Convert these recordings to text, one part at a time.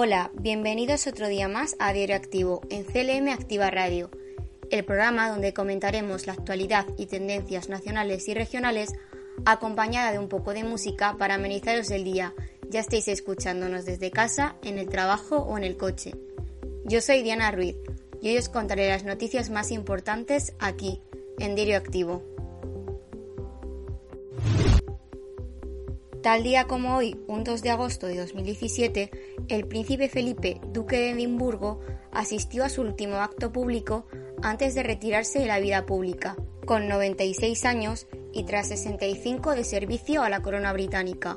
Hola, bienvenidos otro día más a Diario Activo en CLM Activa Radio, el programa donde comentaremos la actualidad y tendencias nacionales y regionales acompañada de un poco de música para amenizaros el día, ya estéis escuchándonos desde casa, en el trabajo o en el coche. Yo soy Diana Ruiz y hoy os contaré las noticias más importantes aquí, en Diario Activo. Tal día como hoy, un 2 de agosto de 2017, el príncipe Felipe, duque de Edimburgo, asistió a su último acto público antes de retirarse de la vida pública, con 96 años y tras 65 de servicio a la corona británica.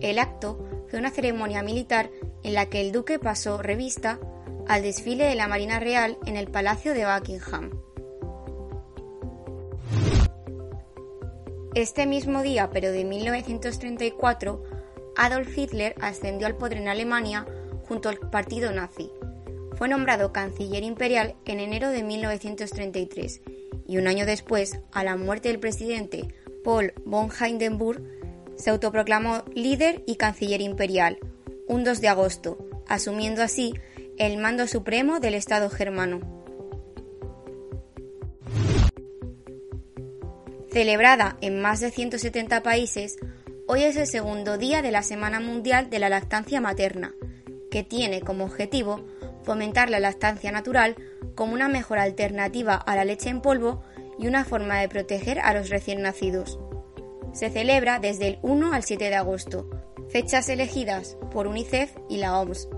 El acto fue una ceremonia militar en la que el duque pasó revista al desfile de la Marina Real en el Palacio de Buckingham. Este mismo día, pero de 1934, Adolf Hitler ascendió al poder en Alemania junto al partido nazi. Fue nombrado canciller imperial en enero de 1933 y un año después, a la muerte del presidente Paul von Hindenburg, se autoproclamó líder y canciller imperial, un 2 de agosto, asumiendo así el mando supremo del Estado germano. Celebrada en más de 170 países, hoy es el segundo día de la Semana Mundial de la Lactancia Materna, que tiene como objetivo fomentar la lactancia natural como una mejor alternativa a la leche en polvo y una forma de proteger a los recién nacidos. Se celebra desde el 1 al 7 de agosto, fechas elegidas por UNICEF y la OMS,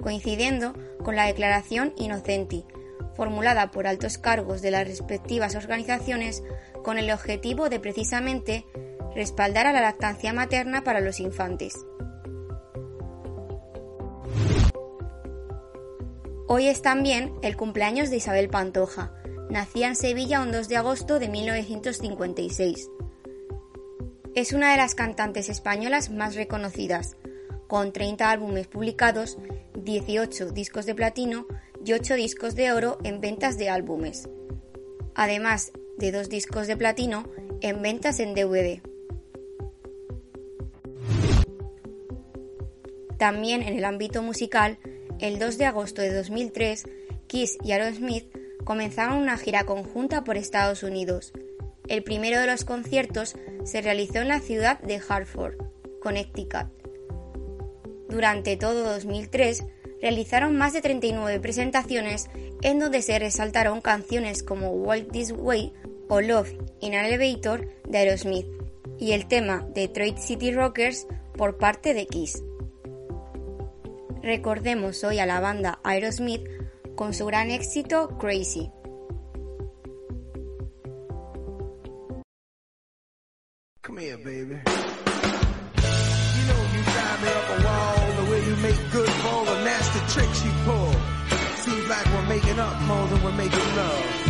coincidiendo con la Declaración Inocenti, formulada por altos cargos de las respectivas organizaciones con el objetivo de precisamente respaldar a la lactancia materna para los infantes. Hoy es también el cumpleaños de Isabel Pantoja. Nacía en Sevilla un 2 de agosto de 1956. Es una de las cantantes españolas más reconocidas, con 30 álbumes publicados, 18 discos de platino y 8 discos de oro en ventas de álbumes. Además de dos discos de platino en ventas en DVD. También en el ámbito musical, el 2 de agosto de 2003, Kiss y Aerosmith comenzaron una gira conjunta por Estados Unidos. El primero de los conciertos se realizó en la ciudad de Hartford, Connecticut. Durante todo 2003 realizaron más de 39 presentaciones en donde se resaltaron canciones como Walk This Way o Love in an Elevator de Aerosmith y el tema Detroit City Rockers por parte de Kiss. Recordemos hoy a la banda Aerosmith con su gran éxito Crazy. Come here, baby. You know you drive me up a wall the way you make good for all the nasty tricks you pull. Seems like we're making up more than we're making love.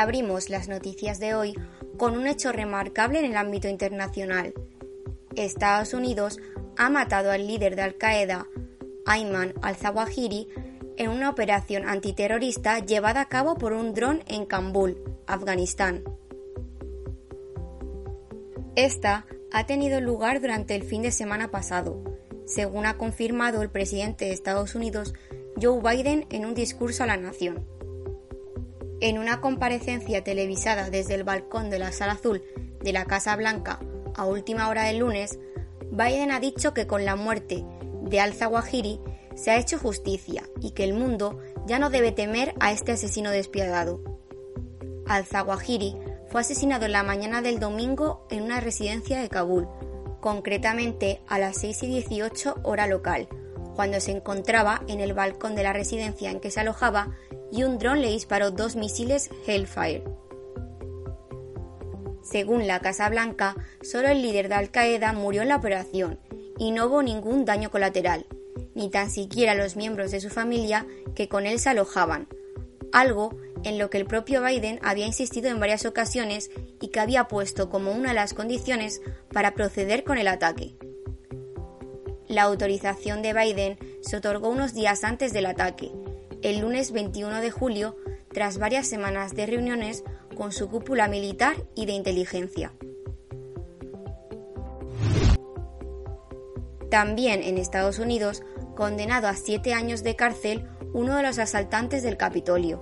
Abrimos las noticias de hoy con un hecho remarcable en el ámbito internacional. Estados Unidos ha matado al líder de Al Qaeda, Ayman al-Zawahiri, en una operación antiterrorista llevada a cabo por un dron en Kabul, Afganistán. Esta ha tenido lugar durante el fin de semana pasado, según ha confirmado el presidente de Estados Unidos, Joe Biden, en un discurso a la nación. En una comparecencia televisada desde el balcón de la Sala Azul de la Casa Blanca a última hora del lunes, Biden ha dicho que con la muerte de al-Zawahiri se ha hecho justicia y que el mundo ya no debe temer a este asesino despiadado. Al-Zawahiri fue asesinado en la mañana del domingo en una residencia de Kabul, concretamente a las 6 y 18 hora local, cuando se encontraba en el balcón de la residencia en que se alojaba y un dron le disparó dos misiles Hellfire. Según la Casa Blanca, solo el líder de Al Qaeda murió en la operación y no hubo ningún daño colateral, ni tan siquiera los miembros de su familia que con él se alojaban, algo en lo que el propio Biden había insistido en varias ocasiones y que había puesto como una de las condiciones para proceder con el ataque. La autorización de Biden se otorgó unos días antes del ataque, el lunes 21 de julio tras varias semanas de reuniones con su cúpula militar y de inteligencia. También en Estados Unidos, condenado a siete años de cárcel uno de los asaltantes del Capitolio.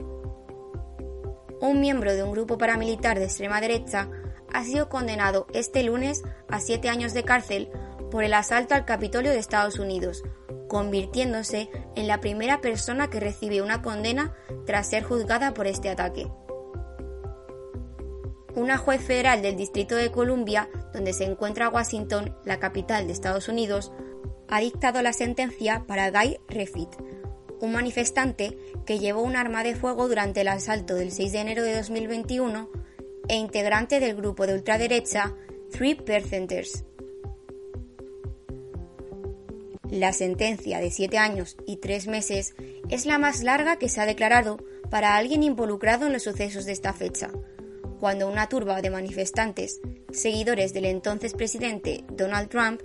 Un miembro de un grupo paramilitar de extrema derecha ha sido condenado este lunes a siete años de cárcel por el asalto al Capitolio de Estados Unidos, convirtiéndose en la primera persona que recibe una condena tras ser juzgada por este ataque. Una juez federal del Distrito de Columbia, donde se encuentra Washington, la capital de Estados Unidos, ha dictado la sentencia para Guy Refit, un manifestante que llevó un arma de fuego durante el asalto del 6 de enero de 2021 e integrante del grupo de ultraderecha Three Percenters. La sentencia de siete años y tres meses es la más larga que se ha declarado para alguien involucrado en los sucesos de esta fecha, cuando una turba de manifestantes, seguidores del entonces presidente Donald Trump,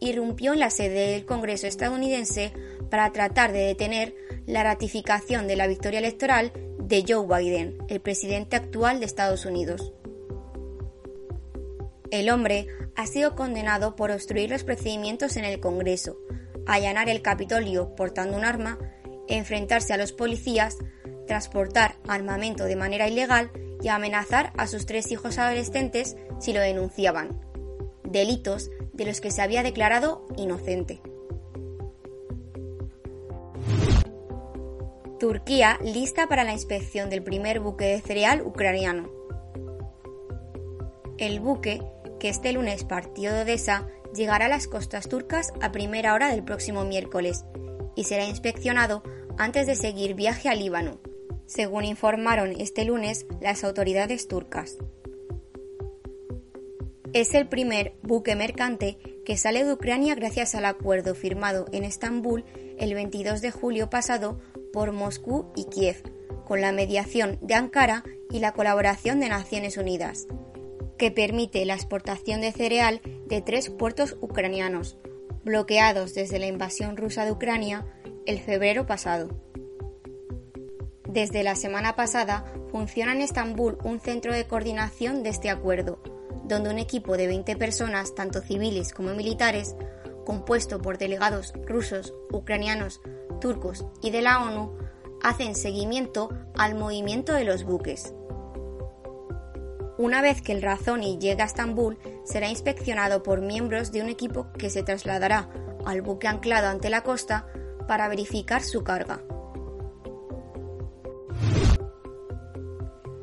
irrumpió en la sede del Congreso estadounidense para tratar de detener la ratificación de la victoria electoral de Joe Biden, el presidente actual de Estados Unidos. El hombre ha sido condenado por obstruir los procedimientos en el Congreso, allanar el Capitolio portando un arma, enfrentarse a los policías, transportar armamento de manera ilegal y amenazar a sus tres hijos adolescentes si lo denunciaban. Delitos de los que se había declarado inocente. Turquía lista para la inspección del primer buque de cereal ucraniano. El buque, este lunes partió de Odessa, llegará a las costas turcas a primera hora del próximo miércoles y será inspeccionado antes de seguir viaje a Líbano, según informaron este lunes las autoridades turcas. Es el primer buque mercante que sale de Ucrania gracias al acuerdo firmado en Estambul el 22 de julio pasado por Moscú y Kiev, con la mediación de Ankara y la colaboración de Naciones Unidas, que permite la exportación de cereal de tres puertos ucranianos, bloqueados desde la invasión rusa de Ucrania el febrero pasado. Desde la semana pasada funciona en Estambul un centro de coordinación de este acuerdo, donde un equipo de 20 personas, tanto civiles como militares, compuesto por delegados rusos, ucranianos, turcos y de la ONU, hacen seguimiento al movimiento de los buques. Una vez que el Razoni llegue a Estambul, será inspeccionado por miembros de un equipo que se trasladará al buque anclado ante la costa para verificar su carga.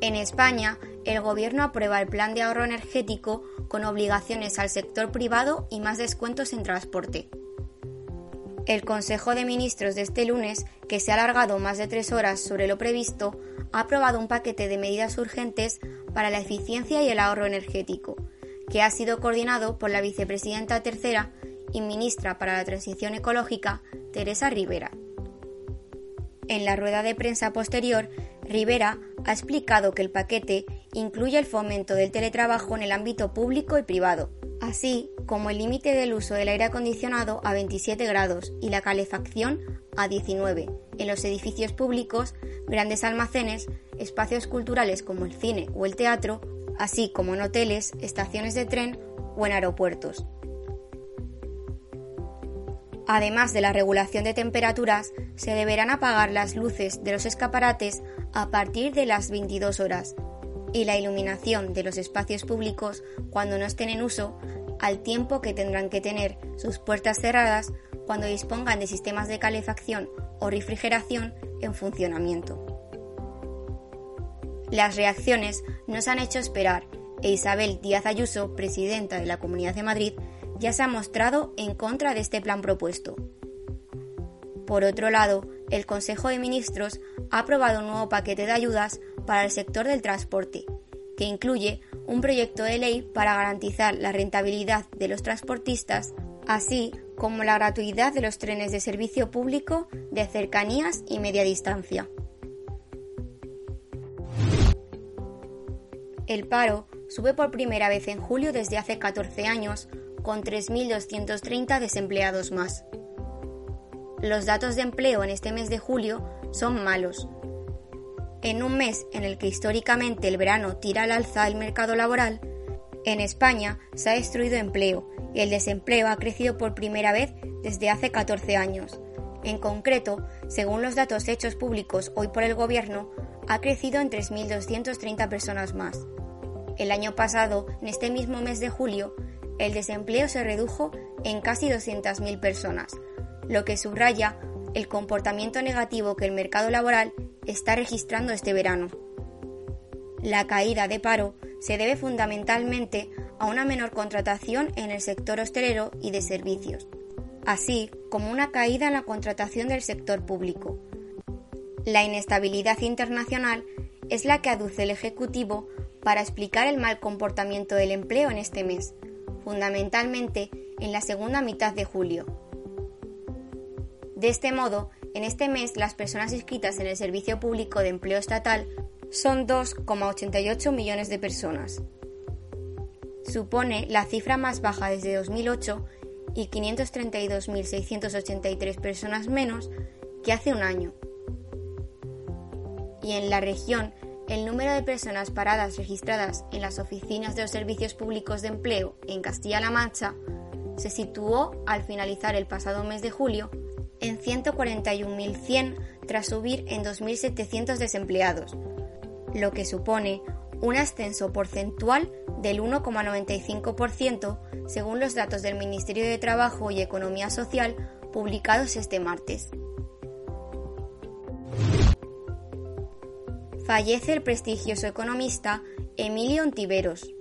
En España, el Gobierno aprueba el plan de ahorro energético con obligaciones al sector privado y más descuentos en transporte. El Consejo de Ministros de este lunes, que se ha alargado más de tres horas sobre lo previsto, ha aprobado un paquete de medidas urgentes para la eficiencia y el ahorro energético, que ha sido coordinado por la vicepresidenta tercera y ministra para la Transición Ecológica, Teresa Rivera. En la rueda de prensa posterior, Rivera ha explicado que el paquete incluye el fomento del teletrabajo en el ámbito público y privado, así como el límite del uso del aire acondicionado a 27 grados y la calefacción a 19 en los edificios públicos, grandes almacenes, espacios culturales como el cine o el teatro, así como en hoteles, estaciones de tren o en aeropuertos. Además de la regulación de temperaturas, se deberán apagar las luces de los escaparates a partir de las 22 horas y la iluminación de los espacios públicos cuando no estén en uso al tiempo que tendrán que tener sus puertas cerradas cuando dispongan de sistemas de calefacción o refrigeración en funcionamiento. Las reacciones no se han hecho esperar e Isabel Díaz Ayuso, presidenta de la Comunidad de Madrid, ya se ha mostrado en contra de este plan propuesto. Por otro lado, el Consejo de Ministros ha aprobado un nuevo paquete de ayudas para el sector del transporte, que incluye un proyecto de ley para garantizar la rentabilidad de los transportistas, así como la gratuidad de los trenes de servicio público de cercanías y media distancia. El paro sube por primera vez en julio desde hace 14 años, con 3.230 desempleados más. los datos de empleo en este mes de julio son malos. En un mes en el que históricamente el verano tira al alza el mercado laboral, en España se ha destruido empleo y el desempleo ha crecido por primera vez desde hace 14 años. En concreto, según los datos hechos públicos hoy por el Gobierno, ha crecido en 3.230 personas más. El año pasado, en este mismo mes de julio, el desempleo se redujo en casi 200.000 personas, lo que subraya el comportamiento negativo que el mercado laboral está registrando este verano. La caída de paro se debe fundamentalmente a una menor contratación en el sector hostelero y de servicios, así como una caída en la contratación del sector público. La inestabilidad internacional es la que aduce el Ejecutivo para explicar el mal comportamiento del empleo en este mes, fundamentalmente en la segunda mitad de julio. De este modo, en este mes las personas inscritas en el Servicio Público de Empleo Estatal son 2,88 millones de personas. Supone la cifra más baja desde 2008 y 532.683 personas menos que hace un año. Y en la región, el número de personas paradas registradas en las oficinas de los servicios públicos de empleo en Castilla-La Mancha se situó al finalizar el pasado mes de julio en 141.100 tras subir en 2.700 desempleados, lo que supone un ascenso porcentual del 1,95% según los datos del Ministerio de Trabajo y Economía Social publicados este martes. Fallece el prestigioso economista Emilio Ontiveros.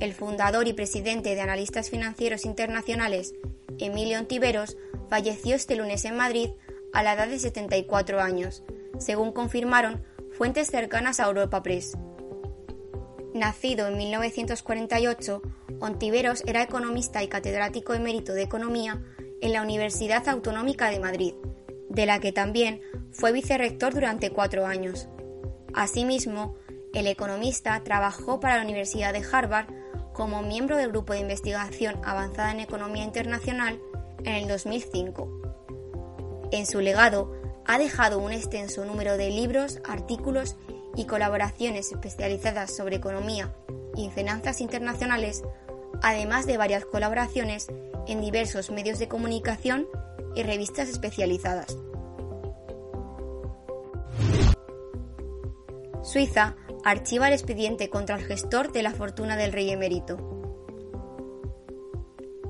El fundador y presidente de Analistas Financieros Internacionales, Emilio Ontiveros, falleció este lunes en Madrid a la edad de 74 años, según confirmaron fuentes cercanas a Europa Press. Nacido en 1948, Ontiveros era economista y catedrático emérito de Economía en la Universidad Autonómica de Madrid, de la que también fue vicerrector durante cuatro años. Asimismo, el economista trabajó para la Universidad de Harvard como miembro del Grupo de Investigación Avanzada en Economía Internacional en el 2005. En su legado ha dejado un extenso número de libros, artículos y colaboraciones especializadas sobre economía y finanzas internacionales, además de varias colaboraciones en diversos medios de comunicación y revistas especializadas. Suiza archiva el expediente contra el gestor de la fortuna del rey emérito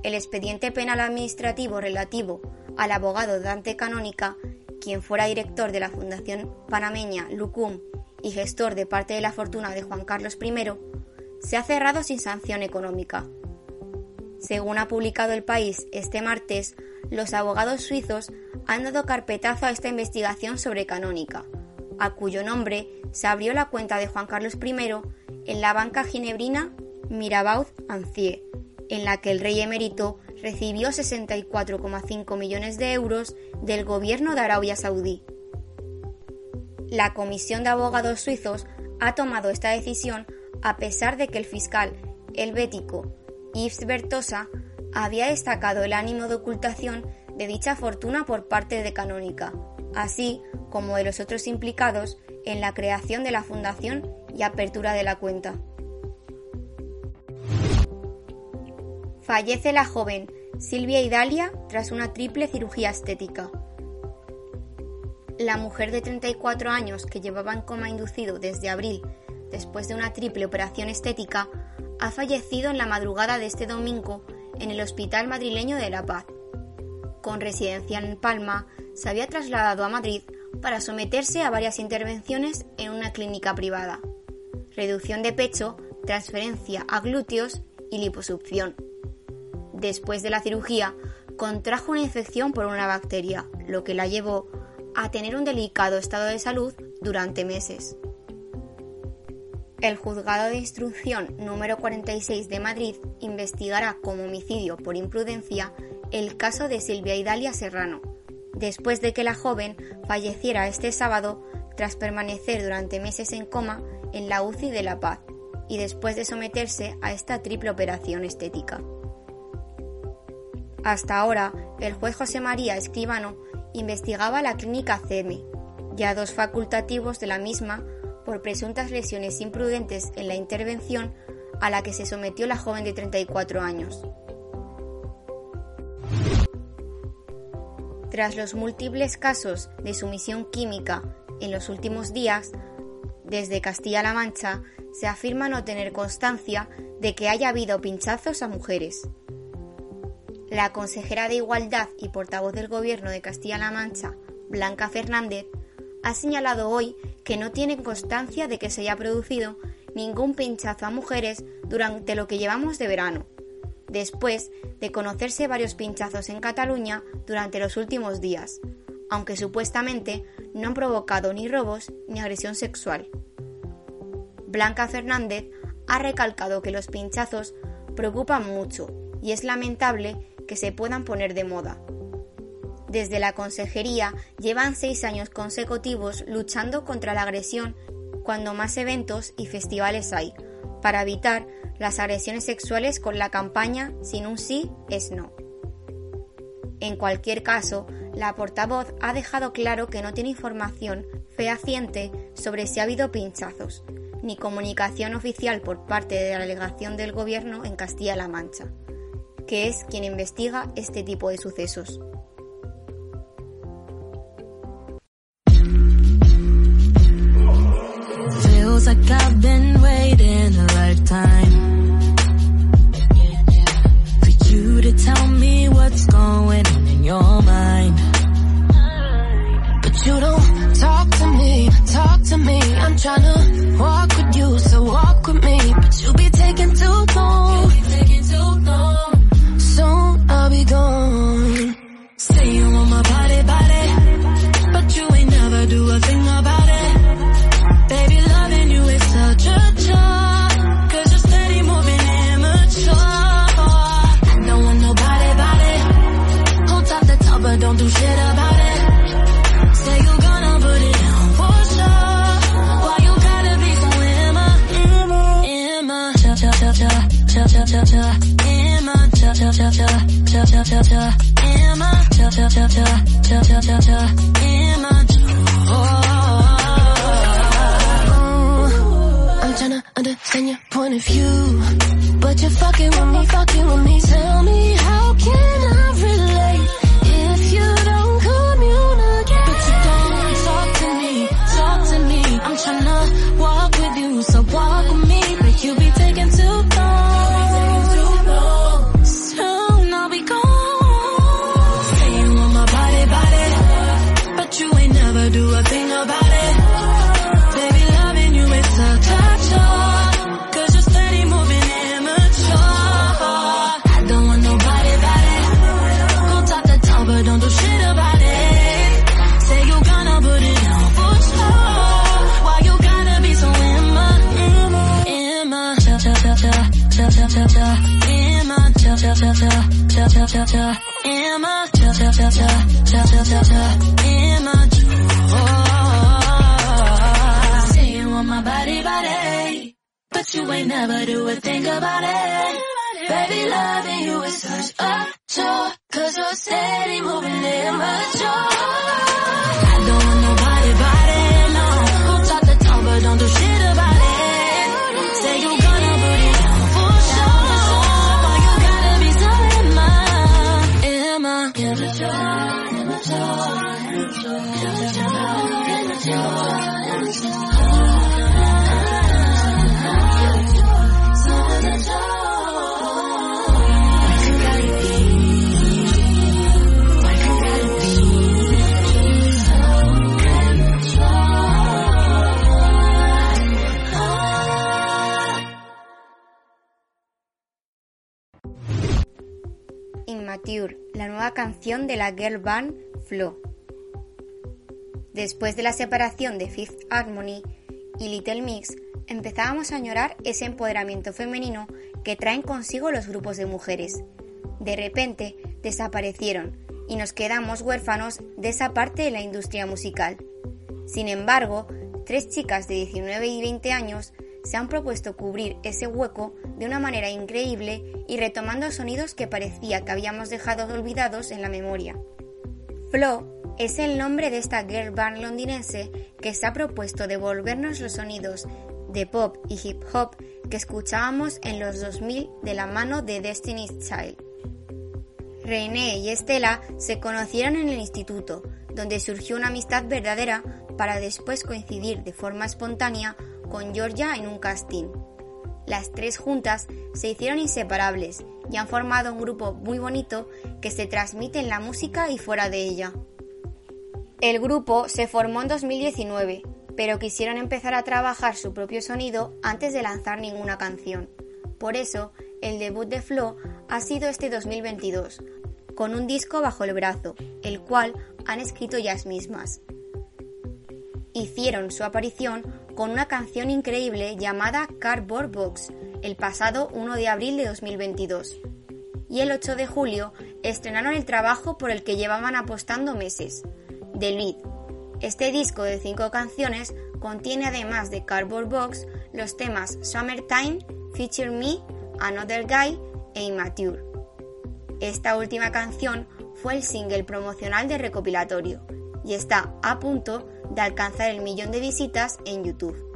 el expediente penal administrativo relativo al abogado Dante Canónica, quien fuera director de la Fundación Panameña Lucum y gestor de parte de la fortuna de Juan Carlos I, se ha cerrado sin sanción económica. Según ha publicado el país este martes, los abogados suizos han dado carpetazo a esta investigación sobre Canónica, a cuyo nombre se abrió la cuenta de Juan Carlos I en la banca ginebrina Mirabaud Ancier, en la que el rey emérito recibió 64,5 millones de euros del gobierno de Arabia Saudí. La Comisión de Abogados Suizos ha tomado esta decisión a pesar de que el fiscal helvético Yves Bertosa había destacado el ánimo de ocultación de dicha fortuna por parte de Canónica, así como de los otros implicados en la creación de la fundación y apertura de la cuenta. Fallece la joven Silvia Idalia tras una triple cirugía estética. La mujer de 34 años que llevaba en coma inducido desde abril después de una triple operación estética ha fallecido en la madrugada de este domingo en el Hospital Madrileño de La Paz. Con residencia en Palma, se había trasladado a Madrid para someterse a varias intervenciones en una clínica privada. Reducción de pecho, transferencia a glúteos y liposucción. Después de la cirugía, contrajo una infección por una bacteria, lo que la llevó a tener un delicado estado de salud durante meses. El juzgado de instrucción número 46 de Madrid investigará como homicidio por imprudencia el caso de Silvia Idalia Serrano, después de que la joven falleciera este sábado tras permanecer durante meses en coma en la UCI de La Paz y después de someterse a esta triple operación estética. Hasta ahora, el juez José María Escribano investigaba la clínica CEME y a dos facultativos de la misma por presuntas lesiones imprudentes en la intervención a la que se sometió la joven de 34 años. Tras los múltiples casos de sumisión química en los últimos días, desde Castilla-La Mancha se afirma no tener constancia de que haya habido pinchazos a mujeres. La consejera de Igualdad y portavoz del Gobierno de Castilla-La Mancha, Blanca Fernández, ha señalado hoy que no tiene constancia de que se haya producido ningún pinchazo a mujeres durante lo que llevamos de verano, después de conocerse varios pinchazos en Cataluña durante los últimos días, aunque supuestamente no han provocado ni robos ni agresión sexual. Blanca Fernández ha recalcado que los pinchazos preocupan mucho y es lamentable que se puedan poner de moda. Desde la consejería llevan seis años consecutivos luchando contra la agresión cuando más eventos y festivales hay, para evitar las agresiones sexuales con la campaña Sin un sí es no. En cualquier caso, la portavoz ha dejado claro que no tiene información fehaciente sobre si ha habido pinchazos, ni comunicación oficial por parte de la delegación del Gobierno en Castilla-La Mancha, que es quien investiga este tipo de sucesos. Going on in your mind. But you don't talk to me, talk to me. I'm trying to walk I'm tryna understand your point of view. But you're fucking with me, fucking with me. Tell me, de la girl band Flo. Después de la separación de Fifth Harmony y Little Mix, empezábamos a añorar ese empoderamiento femenino que traen consigo los grupos de mujeres. De repente desaparecieron y nos quedamos huérfanos de esa parte de la industria musical. Sin embargo, tres chicas de 19 y 20 años se han propuesto cubrir ese hueco de una manera increíble y retomando sonidos que parecía que habíamos dejado olvidados en la memoria. Flo es el nombre de esta girl band londinense que se ha propuesto devolvernos los sonidos de pop y hip hop que escuchábamos en los 2000 de la mano de Destiny's Child. René y Estela se conocieron en el instituto, donde surgió una amistad verdadera para después coincidir de forma espontánea con Georgia en un casting. Las tres juntas se hicieron inseparables y han formado un grupo muy bonito que se transmite en la música y fuera de ella. El grupo se formó en 2019, pero quisieron empezar a trabajar su propio sonido antes de lanzar ninguna canción. Por eso, el debut de Flo ha sido este 2022, con un disco bajo el brazo, el cual han escrito ellas mismas. Hicieron su aparición con una canción increíble llamada Cardboard Box el pasado 1 de abril de 2022. Y el 8 de julio estrenaron el trabajo por el que llevaban apostando meses, The Lead. Este disco de cinco canciones contiene además de Cardboard Box los temas Summertime, Feature Me, Another Guy e Immature. Esta última canción fue el single promocional de recopilatorio y está a punto de alcanzar el millón de visitas en YouTube.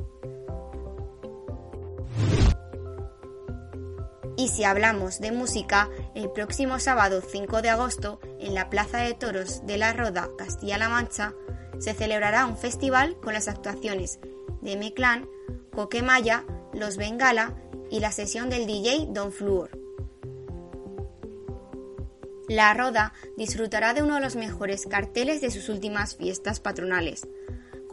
Y si hablamos de música, el próximo sábado 5 de agosto, en la Plaza de Toros de la Roda, Castilla-La Mancha, se celebrará un festival con las actuaciones de M-Clan, Coquemaya, Los Bengala y la sesión del DJ Don Fluor. La Roda disfrutará de uno de los mejores carteles de sus últimas fiestas patronales,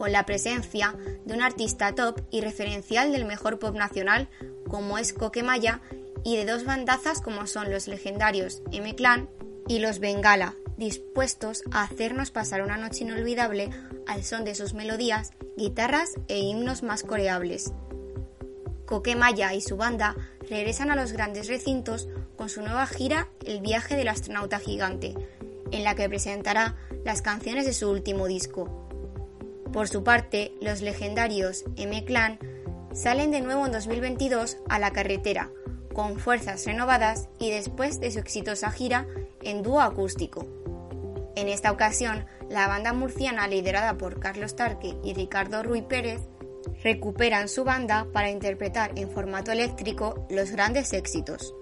con la presencia de un artista top y referencial del mejor pop nacional como es Coquemaya y de dos bandazas como son los legendarios M-Clan y los Bengala, dispuestos a hacernos pasar una noche inolvidable al son de sus melodías, guitarras e himnos más coreables. Coquemaya y su banda regresan a los grandes recintos con su nueva gira El viaje del astronauta gigante, en la que presentará las canciones de su último disco. Por su parte, los legendarios M-Clan salen de nuevo en 2022 a la carretera, con fuerzas renovadas y después de su exitosa gira en dúo acústico. En esta ocasión, la banda murciana liderada por Carlos Tarque y Ricardo Ruy Pérez recuperan su banda para interpretar en formato eléctrico los grandes éxitos.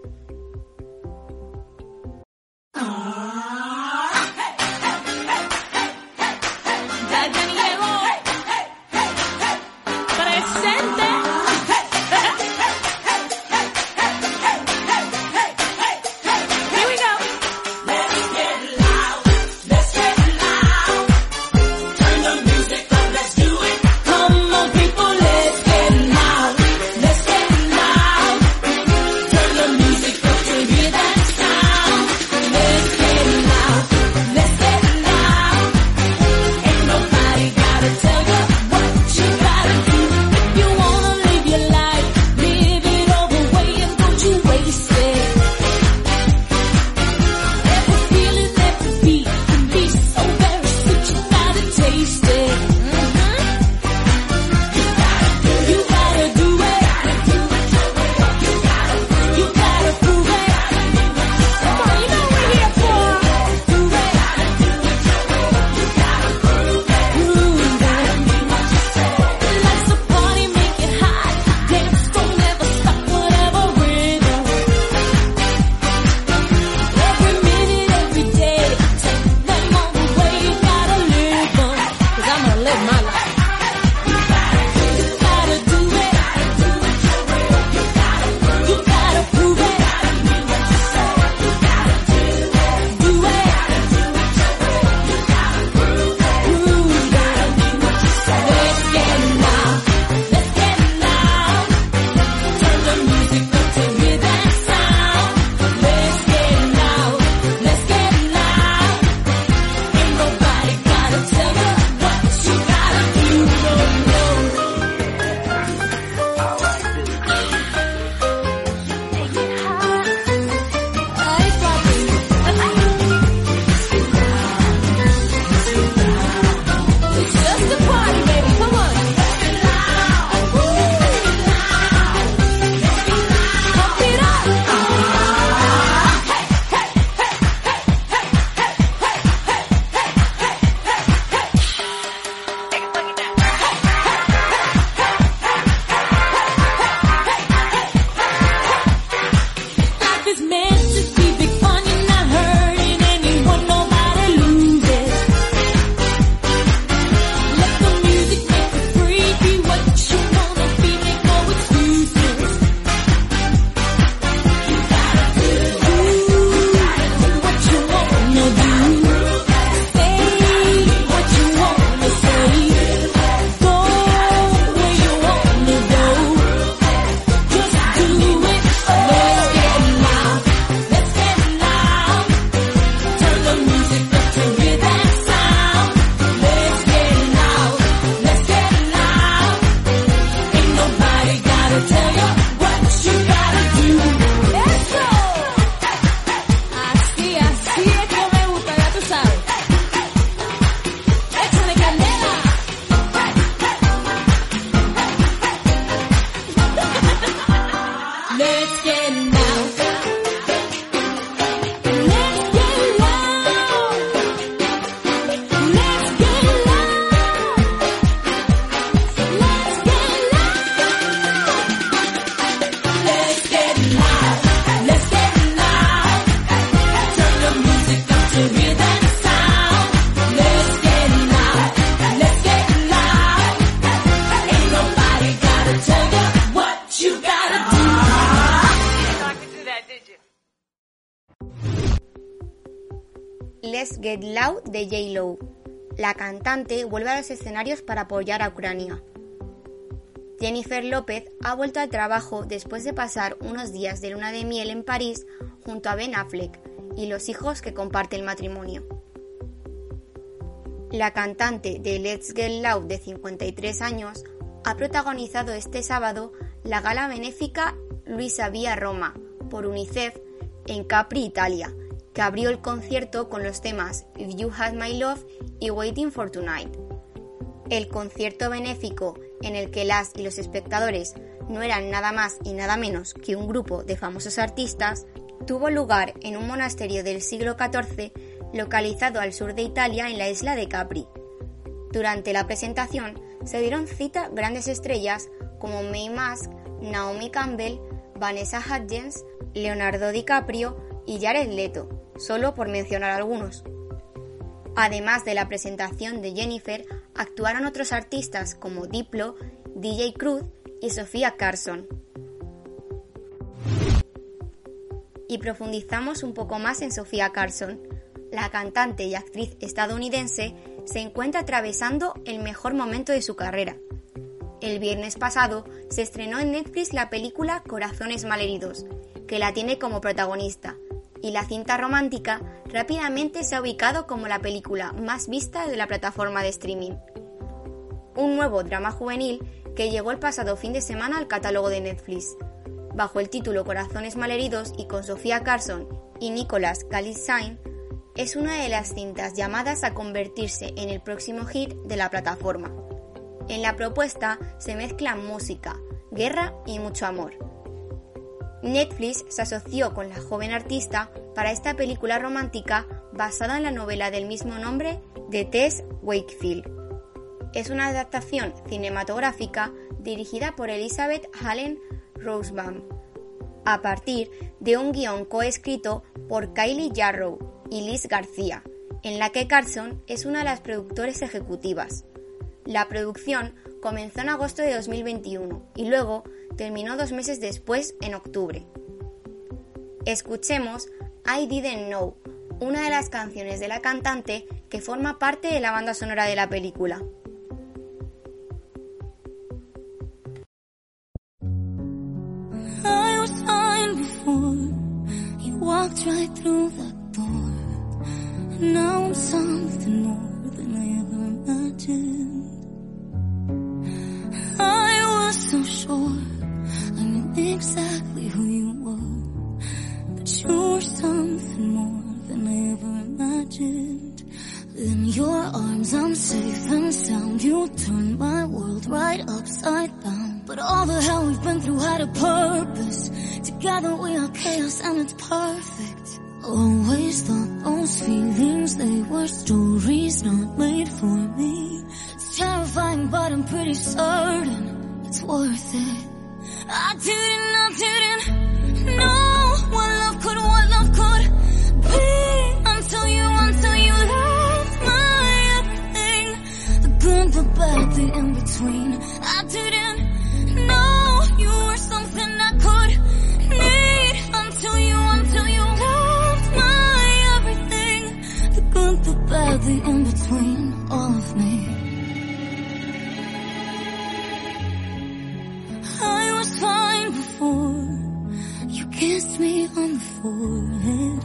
De J-Lo. La cantante vuelve a los escenarios para apoyar a Ucrania. Jennifer López ha vuelto al trabajo después de pasar unos días de luna de miel en París junto a Ben Affleck y los hijos que comparte el matrimonio. La cantante de Let's Get Loud de 53 años ha protagonizado este sábado la gala benéfica Luisa Vía Roma por UNICEF en Capri, Italia, que abrió el concierto con los temas If You Had My Love y Waiting for Tonight. El concierto benéfico en el que las y los espectadores no eran nada más y nada menos que un grupo de famosos artistas, tuvo lugar en un monasterio del siglo XIV localizado al sur de Italia en la isla de Capri. Durante la presentación se dieron cita grandes estrellas como May Mask, Naomi Campbell, Vanessa Hudgens, Leonardo DiCaprio y Jared Leto, solo por mencionar algunos. Además de la presentación de Jennifer, actuaron otros artistas como Diplo, DJ Cruz y Sofía Carson. Y profundizamos un poco más en Sofía Carson. La cantante y actriz estadounidense se encuentra atravesando el mejor momento de su carrera. El viernes pasado se estrenó en Netflix la película Corazones Malheridos, que la tiene como protagonista, y la cinta romántica rápidamente se ha ubicado como la película más vista de la plataforma de streaming. Un nuevo drama juvenil que llegó el pasado fin de semana al catálogo de Netflix. Bajo el título Corazones Malheridos y con Sofía Carson y Nicolas Calisain, es una de las cintas llamadas a convertirse en el próximo hit de la plataforma. En la propuesta se mezclan música, guerra y mucho amor. Netflix se asoció con la joven artista para esta película romántica basada en la novela del mismo nombre de Tess Wakefield. Es una adaptación cinematográfica dirigida por Elizabeth Allen Rosebaum, a partir de un guion coescrito por Kylie Jarrow y Liz García, en la que Carson es una de las productores ejecutivas. La producción comenzó en agosto de 2021 y luego terminó dos meses después, en octubre. Escuchemos I Didn't Know, una de las canciones de la cantante que forma parte de la banda sonora de la película. I was so sure I knew exactly who you were, but you were something more than I ever imagined. In your arms, I'm safe and sound. You turned my world right upside down. But all the hell we've been through had a purpose. Together we are chaos and it's perfect. Always thought those feelings, they were stories not made for pretty certain it's worth it. I didn't, I didn't know what love could, what love could be until you, until you left my everything. The good, the bad, the in between. Forehead,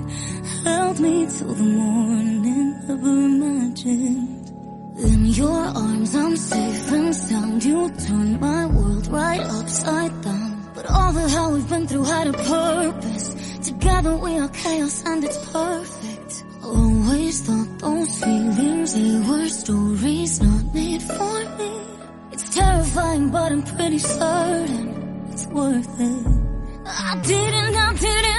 held me till the morning, never imagined. In your arms, I'm safe and sound. You turned my world right upside down. But all the hell we've been through had a purpose. Together we are chaos and it's perfect. Always thought those feelings, they were stories not made for me. It's terrifying, but I'm pretty certain it's worth it. I didn't, I didn't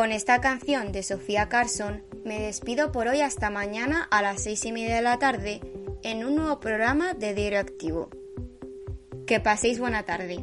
con esta canción de Sofía Carson me despido por hoy hasta mañana a las seis y media de la tarde en un nuevo programa de Diario Activo. Que paséis buena tarde.